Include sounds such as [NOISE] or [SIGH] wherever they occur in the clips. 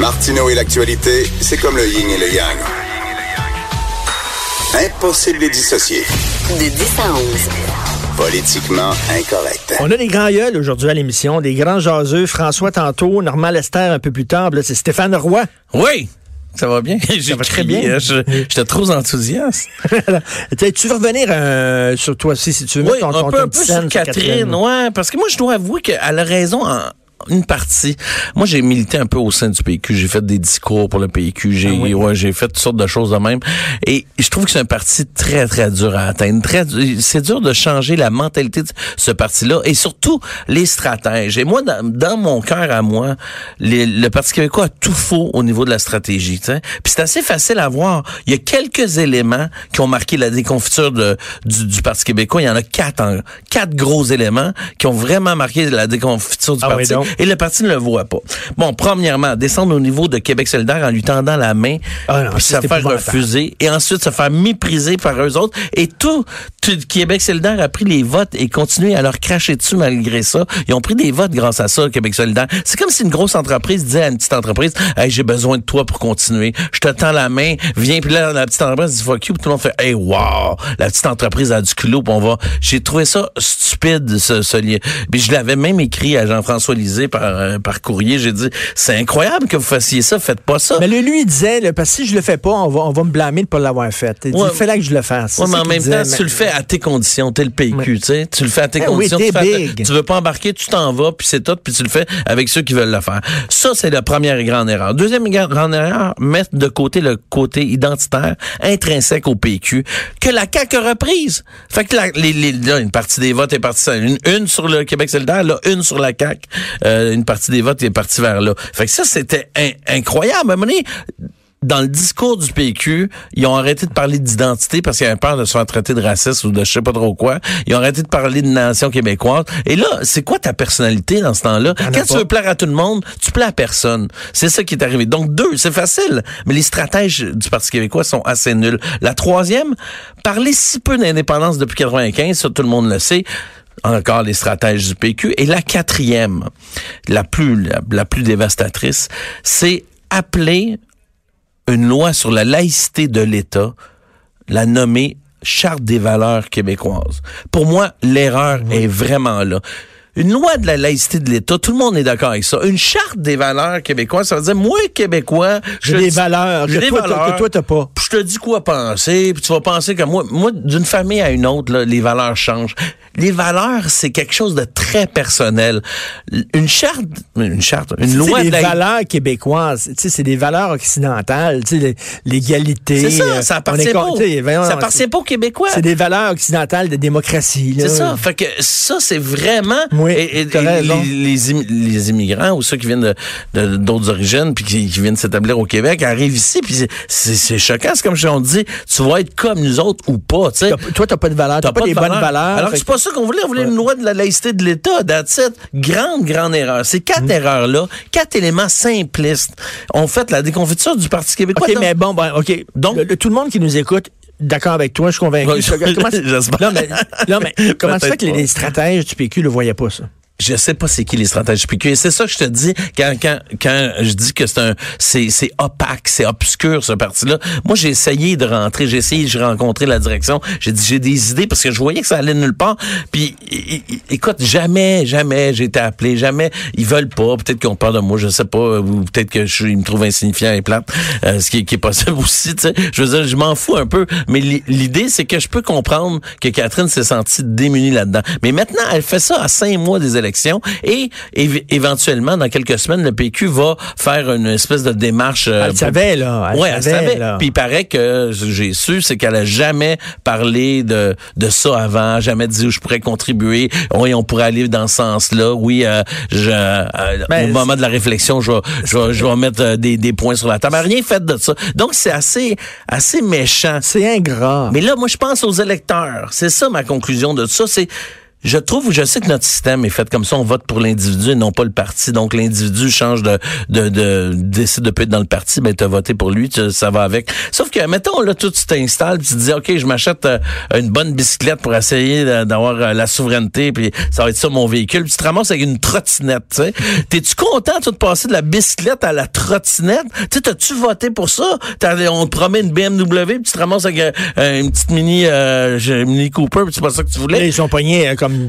Martineau et l'actualité, c'est comme le yin et le yang. Impossible de les dissocier. De 10 à 11. Politiquement incorrect. On a des grands gueules aujourd'hui à l'émission, des grands jaseux. François tantôt, Normand Lester un peu plus tard. Là, c'est Stéphane Roy. Oui, ça va bien. J'ai va très bien. hein, je- J'étais trop enthousiaste. [LAUGHS] Tu veux revenir euh, sur toi aussi, si tu veux Oui, mettre ton, un ton, peu, ton un peu sur Catherine, ouais, parce que moi, je dois avouer qu'elle a raison en une partie. Moi, j'ai milité un peu au sein du PQ. J'ai fait des discours pour le PQ. J'ai, Ah oui? ouais, j'ai fait toutes sortes de choses de même. Et je trouve que c'est un parti très, très dur à atteindre. Très, c'est dur de changer la mentalité de ce parti-là et surtout les stratèges. Et moi, dans, dans mon cœur à moi, les- le Parti québécois a tout faux au niveau de la stratégie. Puis c'est assez facile à voir. Il y a quelques éléments qui ont marqué la déconfiture de, du, du Parti québécois. Il y en a quatre, en- quatre gros éléments qui ont vraiment marqué la déconfiture du Ah parti. Et le parti ne le voit pas. Bon, premièrement, descendre au niveau de Québec solidaire en lui tendant la main, Ah non, puis se faire refuser, et ensuite se faire mépriser par eux autres. Et tout Québec solidaire a pris les votes et continué à leur cracher dessus malgré ça. Ils ont pris des votes grâce à ça, Québec solidaire. C'est comme si une grosse entreprise disait à une petite entreprise, hey, j'ai besoin de toi pour continuer. Je te tends la main, viens, puis là, la petite entreprise dit fuck you, puis tout le monde fait, hey, wow, la petite entreprise a du culot, puis on va. J'ai trouvé ça stupide, ce, ce lien. Puis je l'avais même écrit à Jean-François Lisée par, euh, par courrier. J'ai dit, c'est incroyable que vous fassiez ça, faites pas ça. Mais lui, lui, il disait, là, parce que si je le fais pas, on va, on va me blâmer de pas l'avoir fait. Il dit, Ouais. fallait que je le fasse. Ouais, mais en même disait, temps, mais- tu le fais à tes conditions. T'es le PQ, tu sais. Tu le fais à tes Eh conditions. tu, fais tu veux pas embarquer, tu t'en vas, puis c'est tout, puis tu le fais avec ceux qui veulent le faire. Ça, c'est la première grande erreur. Deuxième gra- grande erreur, mettre de côté le côté identitaire intrinsèque au PQ que la CAQ a reprise. Fait que la- les, les- là, une partie des votes est partie, une, une sur le Québec solidaire, là, une sur la CAQ, euh, une partie des votes est partie vers là. Fait que ça, c'était in- incroyable. À un moment donné, dans le discours du PQ, ils ont arrêté de parler d'identité parce qu'ils avaient peur de se faire traiter de raciste ou de je sais pas trop quoi. Ils ont arrêté de parler de nation québécoise. Et là, c'est quoi ta personnalité dans ce temps-là? Quand tu veux plaire à tout le monde, tu plais à personne. C'est ça qui est arrivé. Donc, deux, c'est facile. Mais les stratèges du Parti québécois sont assez nuls. La troisième, parler si peu d'indépendance depuis 95, ça tout le monde le sait encore les stratèges du PQ. Et la quatrième, la plus, la, la plus dévastatrice, c'est appeler une loi sur la laïcité de l'État, la nommer Charte des valeurs québécoises. Pour moi, l'erreur est vraiment là. Une loi de la laïcité de l'État, tout le monde est d'accord avec ça. Une charte des valeurs québécoises, ça veut dire, moi, Québécois, J'ai des valeurs j'ai que des toi, valeurs. que toi, t'as pas. Puis je te dis quoi penser, puis tu vas penser comme moi. Moi, d'une famille à une autre, là, les valeurs changent. Les valeurs, c'est quelque chose de très personnel. Une charte, une charte, une loi les de la valeurs québécoises, tu sais, c'est des valeurs occidentales, tu sais, les- l'égalité. C'est ça, euh, ça appartient pas. voyons, Ça appartient pas aux Québécois. C'est des valeurs occidentales de démocratie. C'est ça. Fait que ça, c'est vraiment. Oui, et, et- t'as et raison. les, les, im- les immigrants ou ceux qui viennent de- de- d'autres origines puis qui, qui viennent s'établir au Québec arrivent ici puis c'est- choquant. C'est comme si on dit, tu vas être comme nous autres ou pas. Tu sais. T'as- Toi, t'as pas de valeurs, t'as pas, de des bonnes valeur. valeurs. Alors c'est pas ça qu'on voulait. On voulait Ouais. une loi de la laïcité de l'État. That's it. Grande, grande erreur. Ces quatre Mm. erreurs-là, quatre éléments simplistes, ont fait la déconfiture du Parti québécois. OK, Donc- mais bon, ben, OK. Donc- Le- le- tout le monde qui nous écoute, d'accord avec toi, je suis convaincu. Ouais, [LAUGHS] Comment-. Non, mais, non, mais comment ça fait que les, les stratèges du PQ ne voyaient pas ça? Je sais pas c'est qui les stratèges PQ. Et c'est ça que je te dis quand, quand, quand je dis que c'est un, c'est, c'est opaque, c'est obscur, ce parti-là. Moi, j'ai essayé de rentrer, j'ai essayé, j'ai rencontré la direction, j'ai dit, j'ai des idées parce que je voyais que ça allait nulle part. Puis, écoute, jamais, jamais j'ai été appelé, jamais, ils veulent pas, peut-être ont peur de moi, je sais pas, ou peut-être que je, ils me trouvent insignifiant et plate, euh, ce qui, qui est possible [LAUGHS] aussi, tu sais. Je veux dire, je m'en fous un peu, mais li- l'idée, c'est que je peux comprendre que Catherine s'est sentie démunie là-dedans. Mais maintenant, elle fait ça à cinq mois des élections et éventuellement, dans quelques semaines, le PQ va faire une espèce de démarche. euh, Elle pour- savait, là. Elle ouais, elle savait, savait. là. Puis il paraît que j'ai su, c'est qu'elle a jamais parlé de de ça avant, jamais dit où je pourrais contribuer. Oui, on pourrait aller dans ce sens-là. Oui, euh, je, euh, Ben, au moment de la réflexion, je vais, je vais, je vais mettre euh, des, des points sur la table. Elle rien fait de ça. Donc c'est assez assez méchant. C'est ingrat. Mais là, moi, je pense aux électeurs. C'est ça ma conclusion de ça. C'est je trouve, je sais que notre système est fait comme ça, on vote pour l'individu et non pas le parti. Donc l'individu change de, de, de décide de plus être dans le parti, ben tu as voté pour lui, ça va avec. Sauf que mettons là, tout tu t'installes, tu te dis ok, je m'achète euh, une bonne bicyclette pour essayer d'avoir euh, la souveraineté, puis ça va être ça mon véhicule. Puis tu te ramasses avec une trottinette. Tu sais, t'es-tu content de passer de la bicyclette à la trottinette? Tu t'as-tu voté pour ça? On te promet une BMW, puis tu te ramasses avec euh, une petite mini mini Cooper, puis c'est pas ça que tu voulais?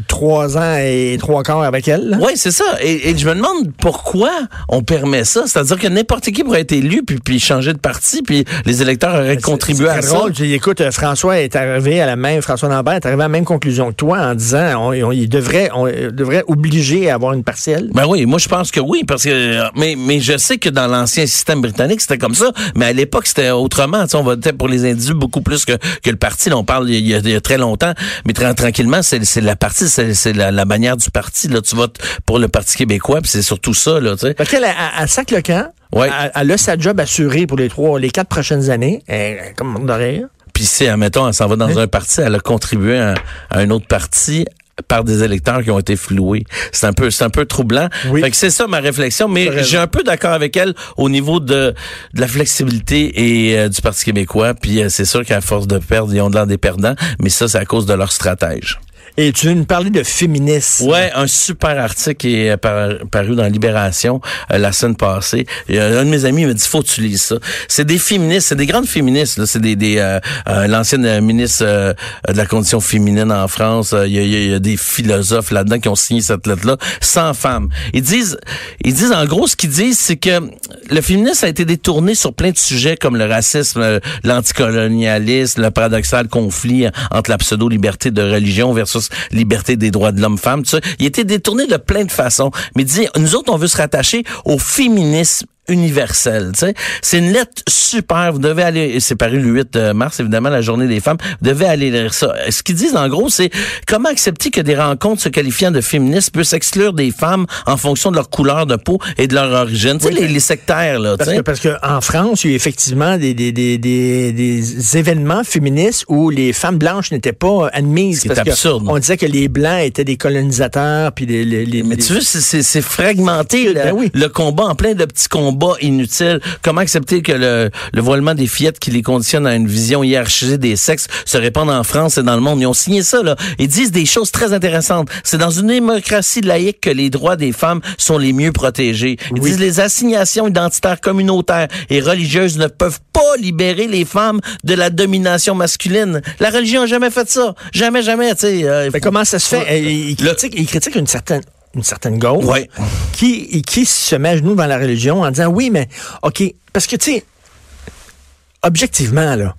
Trois ans et trois quarts avec elle. Oui, c'est ça. Et, je me demande pourquoi on permet ça. C'est-à-dire que n'importe qui pourrait être élu puis, puis changer de parti, puis les électeurs auraient contribué à ça. Drôle. Écoute, euh, François est arrivé à la même, François Lambert est arrivé à la même conclusion que toi en disant on, il devrait, on devrait obliger à avoir une partielle. Ben oui, moi je pense que oui, parce que mais, mais je sais que dans l'ancien système britannique c'était comme ça, mais à l'époque c'était autrement. on votait pour les individus beaucoup plus que, que le parti. Là, on parle il y, a, très longtemps, mais très tranquillement, c'est la partie, c'est la, la, bannière du parti. Là, tu votes pour le Parti québécois, puis c'est surtout ça. Là, tu sais. Parce qu'elle, elle, sac le camp. Ouais. Elle, a sa job assurée pour les trois, les quatre prochaines années. Elle, comme d'oreille. Puis si, admettons, elle s'en va dans un parti, elle a contribué à, un autre parti par des électeurs qui ont été floués. C'est un peu, c'est un peu troublant. Oui. Fait que c'est ça ma réflexion, mais j'ai un peu d'accord avec elle au niveau de, de la flexibilité et euh, du Parti québécois. Puis euh, c'est sûr qu'à force de perdre, ils ont l'air des perdants, mais ça, c'est à cause de leur stratège. Et tu veux nous parler de féminisme? Ouais, un super article qui est paru dans Libération euh, la semaine passée. Et, un de mes amis m'a dit faut que tu lises ça. C'est des féministes, c'est des grandes féministes. C'est des, des euh, euh, l'ancienne ministre de la condition féminine en France. Il y, a, des philosophes là-dedans qui ont signé cette lettre-là, sans femmes. Ils disent, ils disent en gros ce qu'ils disent, c'est que le féminisme a été détourné sur plein de sujets comme le racisme, l'anticolonialisme, le paradoxal conflit entre la pseudo-liberté de religion versus liberté des droits de l'homme-femme, tout ça. Il était détourné de plein de façons. Mais dit, nous autres, on veut se rattacher au féminisme universel. C'est une lettre super. Vous devez aller, c'est paru le 8 euh, mars, évidemment, la journée des femmes. Vous devez aller lire ça. Ce qu'ils disent, en gros, c'est comment accepter que des rencontres se qualifiant de féministes puissent exclure des femmes en fonction de leur couleur de peau et de leur origine. tu sais, les, sectaires, là. Parce que, parce que en France, il y a eu effectivement des, des, des, des, des événements féministes où les femmes blanches n'étaient pas admises. C'est absurde. On disait que les blancs étaient des colonisateurs, puis les, les, Mais tu veux, c'est fragmenté, ben oui. le combat en plein de petits combats inutile. Comment accepter que le, le voilement des fillettes qui les conditionne à une vision hiérarchisée des sexes se répande en France et dans le monde? Ils ont signé ça, là. Ils disent des choses très intéressantes. C'est dans une démocratie laïque que les droits des femmes sont les mieux protégés. Ils disent les assignations identitaires communautaires et religieuses ne peuvent pas libérer les femmes de la domination masculine. La religion n'a jamais fait ça. Jamais, jamais, tu sais. Euh, comment ça se fait? Il, critique, il critique une certaine une certaine gauche qui, qui se met à genoux dans la religion en disant oui, mais OK, parce que tu sais, objectivement, là,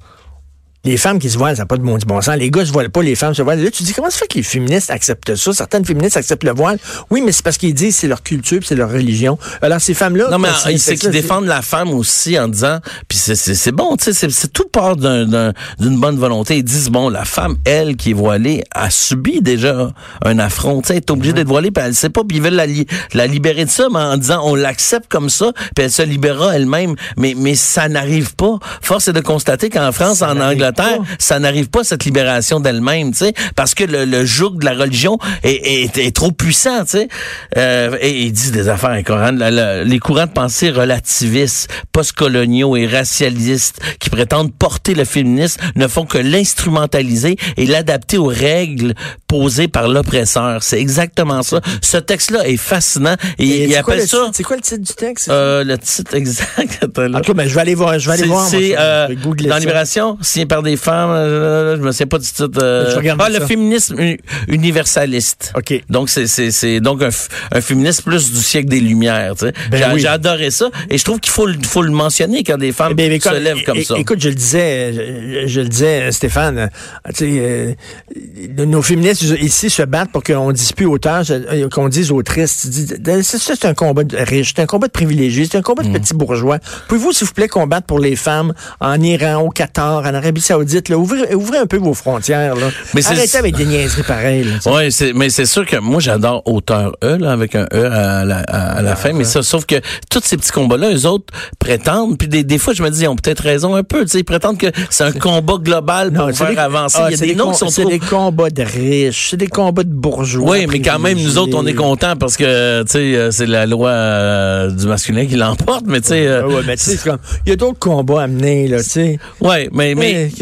les femmes qui se voilent, ça n'a pas de bon, bon sens. Les gars se voilent pas, les femmes se voilent. Là, tu dis, comment ça fait que les féministes acceptent ça? Certaines féministes acceptent le voile. Oui, mais c'est parce qu'ils disent c'est leur culture, c'est leur religion. Alors, ces femmes-là... Non, mais c'est qu'ils défendent la femme aussi en disant, puis c'est bon, tu sais, c'est tout part d'une bonne volonté. Ils disent, bon, la femme, elle, qui est voilée, a subi déjà un affront. Tu sais, elle est obligée mm-hmm. d'être voilée, puis elle sait pas, puis ils veulent la, la libérer de ça, mais en disant, on l'accepte comme ça, puis elle se libérera elle-même. Mais, mais ça n'arrive pas. Force est de constater qu'en France, en Angleterre, ça n'arrive pas cette libération d'elle-même, tu sais, parce que le, le joug de la religion est, est, trop puissant, tu sais. Euh, et ils disent des affaires incohérentes. les courants de pensée relativistes, postcoloniaux et racialistes qui prétendent porter le féminisme ne font que l'instrumentaliser et l'adapter aux règles posées par l'oppresseur. C'est exactement ça. Ce texte-là est fascinant et, il appelle ça. C'est quoi le titre du texte? Euh, Le titre [LAUGHS] exact. En tout cas, je vais aller voir. Je vais aller voir. C'est euh, dans Libération, signé par des femmes. Euh, je me sais pas du titre. Euh, ah, le féminisme universaliste. Ok. Donc c'est c'est donc un, un, féminisme plus du siècle des Lumières. Tu sais. Ben j'ai adoré ça et je trouve qu'il faut faut le mentionner quand des femmes eh ben, se lèvent comme ça. Écoute, je le disais, je, le disais, Stéphane. Euh, nos féministes ici se battent pour qu'on dise plus auteur, qu'on dise autrice. C'est un combat de riche, c'est un combat de privilégiés, c'est un combat de mm. petits bourgeois. Pouvez-vous, s'il vous plaît, combattre pour les femmes en Iran, au Qatar, en Arabie Saoudite? Là, ouvrez, ouvrez un peu vos frontières. Là. Mais Arrêtez avec des niaiseries pareilles. c'est, mais c'est sûr que moi j'adore auteur E là, avec un E à la, à, à la fin, mais ça, sauf que tous ces petits combats-là, eux autres prétendent, puis des, des fois je me dis ils ont peut-être raison un peu, ils prétendent que c'est un combat global pour faire des- avancer. ah, Il y a c'est des noms com- qui sont C'est trop. des combats de riches, c'est des combats de bourgeois. Oui, mais quand même, nous autres, on est contents parce que, tu sais, euh, c'est la loi euh, du masculin qui [LAUGHS] l'emporte, mais tu sais... euh, Ah ouais, mais tu sais, il y a d'autres combats à mener, là, tu sais. Ouais, mais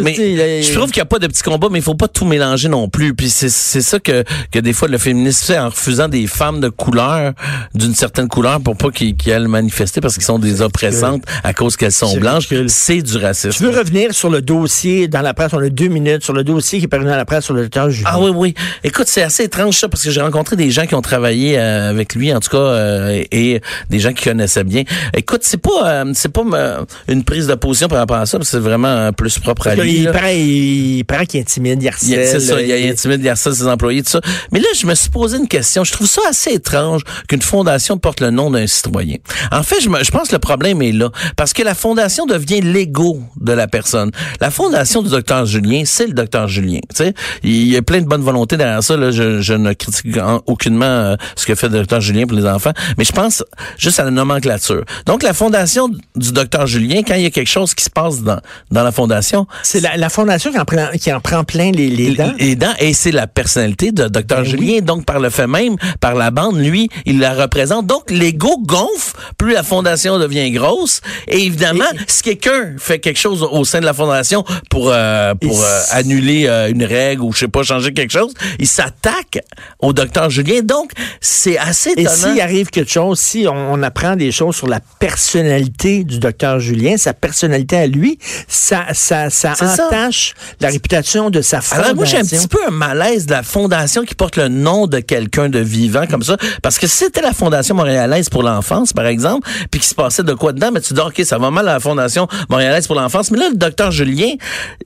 mais je trouve qu'il n'y a pas de petits combats, mais il faut pas tout mélanger non plus. Puis c'est c'est ça que que des fois le féminisme fait en refusant des femmes de couleur d'une certaine couleur pour pas qu'ils qu'ils aillent manifester parce qu'ils sont des oppressantes à cause qu'elles sont blanches. C'est du racisme. Tu veux revenir sur le dossier dans la presse, on a deux minutes, sur le dossier qui est paru dans la presse sur le docteur Julien. Ah oui, oui. Écoute, c'est assez étrange ça parce que j'ai rencontré des gens qui ont travaillé euh, avec lui, en tout cas, euh, et, des gens qui connaissaient bien. Écoute, c'est pas euh, c'est pas euh, une prise de position par rapport à ça, c'est vraiment euh, plus propre à Parce il, là. paraît, il paraît qu'il intimide, il Il y a- harcèle. C'est ça, il y a il- intimide, il harcèle ses employés, tout ça. Mais là, je me suis posé une question. Je trouve ça assez étrange qu'une fondation porte le nom d'un citoyen. En fait, je, me- je pense que le problème est là. Parce que la fondation devient l'ego de la personne. La fondation du docteur Julien, c'est le docteur Julien. Tu sais, il y a plein de bonne volonté derrière ça. Là. Je, je ne critique en- aucunement euh, ce que fait le docteur Julien pour les enfants. Mais je pense juste à la nomenclature. Donc, la fondation du docteur Julien, quand il y a quelque chose qui se passe dans, dans la fondation, C'est la, la fondation qui en prend, qui en prend plein les, les dents. les dents, et c'est la personnalité de Dr. Ben Julien. Donc, par le fait même, par la bande, lui, il la représente. Donc, l'ego gonfle, plus la fondation devient grosse. Et évidemment, si quelqu'un fait quelque chose au sein de la fondation pour, euh, pour Et euh, annuler euh, une règle ou, je sais pas, changer quelque chose, il s'attaque au Dr. Julien. Donc, c'est assez Et étonnant. s'il arrive quelque chose, si on, on apprend des choses sur la personnalité du docteur Julien, sa personnalité à lui, ça, ça, ça Ça. entache la réputation de sa fondation. Alors moi j'ai un petit peu un malaise de la fondation qui porte le nom de quelqu'un de vivant comme ça parce que si c'était la fondation montréalaise pour l'enfance par exemple puis qu'il se passait de quoi dedans mais tu dis OK ça va mal à la fondation montréalaise pour l'enfance. Mais là le docteur Julien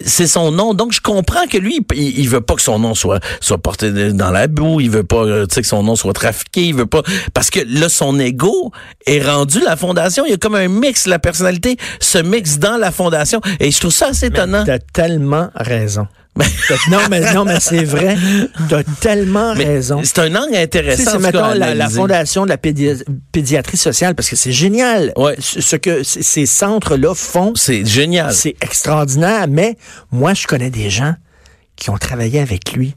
c'est son nom. Donc je comprends que lui il, il veut pas que son nom soit soit porté dans la boue. Il veut pas euh, tu sais que son nom soit trafiqué. Il veut pas parce que là son ego est rendu la fondation. Il y a comme un mix la personnalité se mixe dans la fondation. Et je trouve ça assez étonnant T'as tellement raison. [LAUGHS] Non, mais, non, mais c'est vrai. T'as tellement Mais raison. C'est un angle Tu intéressant. c'est mettons la, fondation de la pédi- pédiatrie sociale parce que c'est génial. Ouais. Ce que ces centres-là font, C'est génial. c'est extraordinaire. Mais moi, je connais des gens qui ont travaillé avec lui.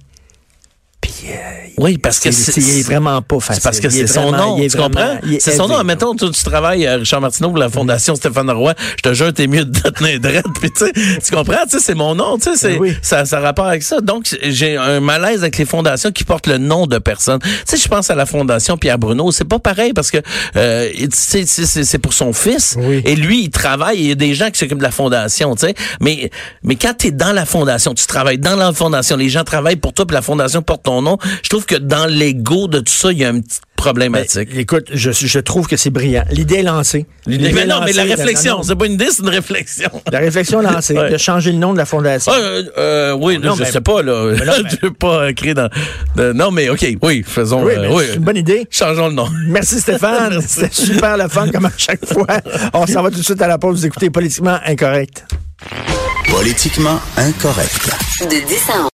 Puis euh, Oui, parce que c'est est vraiment pas facile. c'est parce que c'est son nom. Tu vraiment- comprends? C'est son nom. Mettons, tu, tu travailles, euh, Richard Martineau, pour la Fondation Stéphane Roy. Je te jure, t'es mieux de te tenir drette. Puis, tu sais, tu comprends? Tu sais, c'est mon nom. Tu sais, Ben oui. ça, ça a rapport avec ça. Donc, j'ai un malaise avec les fondations qui portent le nom de personnes. Tu sais, je pense à la Fondation Pierre Bruno. C'est pas pareil parce que, euh, c'est, pour son fils. Oui. Et lui, il travaille. Il y a des gens qui s'occupent de la Fondation, tu sais. Mais, mais quand t'es dans la Fondation, tu travailles dans la Fondation, les gens travaillent pour toi, puis la Fondation porte ton nom. Je trouve que dans l'ego de tout ça, il y a une petite Ben, problématique. écoute, je, je trouve que c'est brillant. L'idée est lancée. L'idée- mais non, mais la lancée, réflexion, c'est pas une idée, c'est une réflexion. [LAUGHS] La réflexion lancée, Ouais. de changer le nom de la fondation. Euh, euh, oui, là, Non, je mais- sais pas, là. mais non, [LAUGHS] mais- je veux pas créer dans. de- non, mais OK, oui, faisons. oui, euh, oui, c'est une bonne idée. Changeons le nom. [LAUGHS] Merci Stéphane. C'était super le fun comme à chaque fois. On s'en va tout de suite à la pause. Vous écoutez Politiquement Incorrect. Politiquement incorrect. De 10 à 11.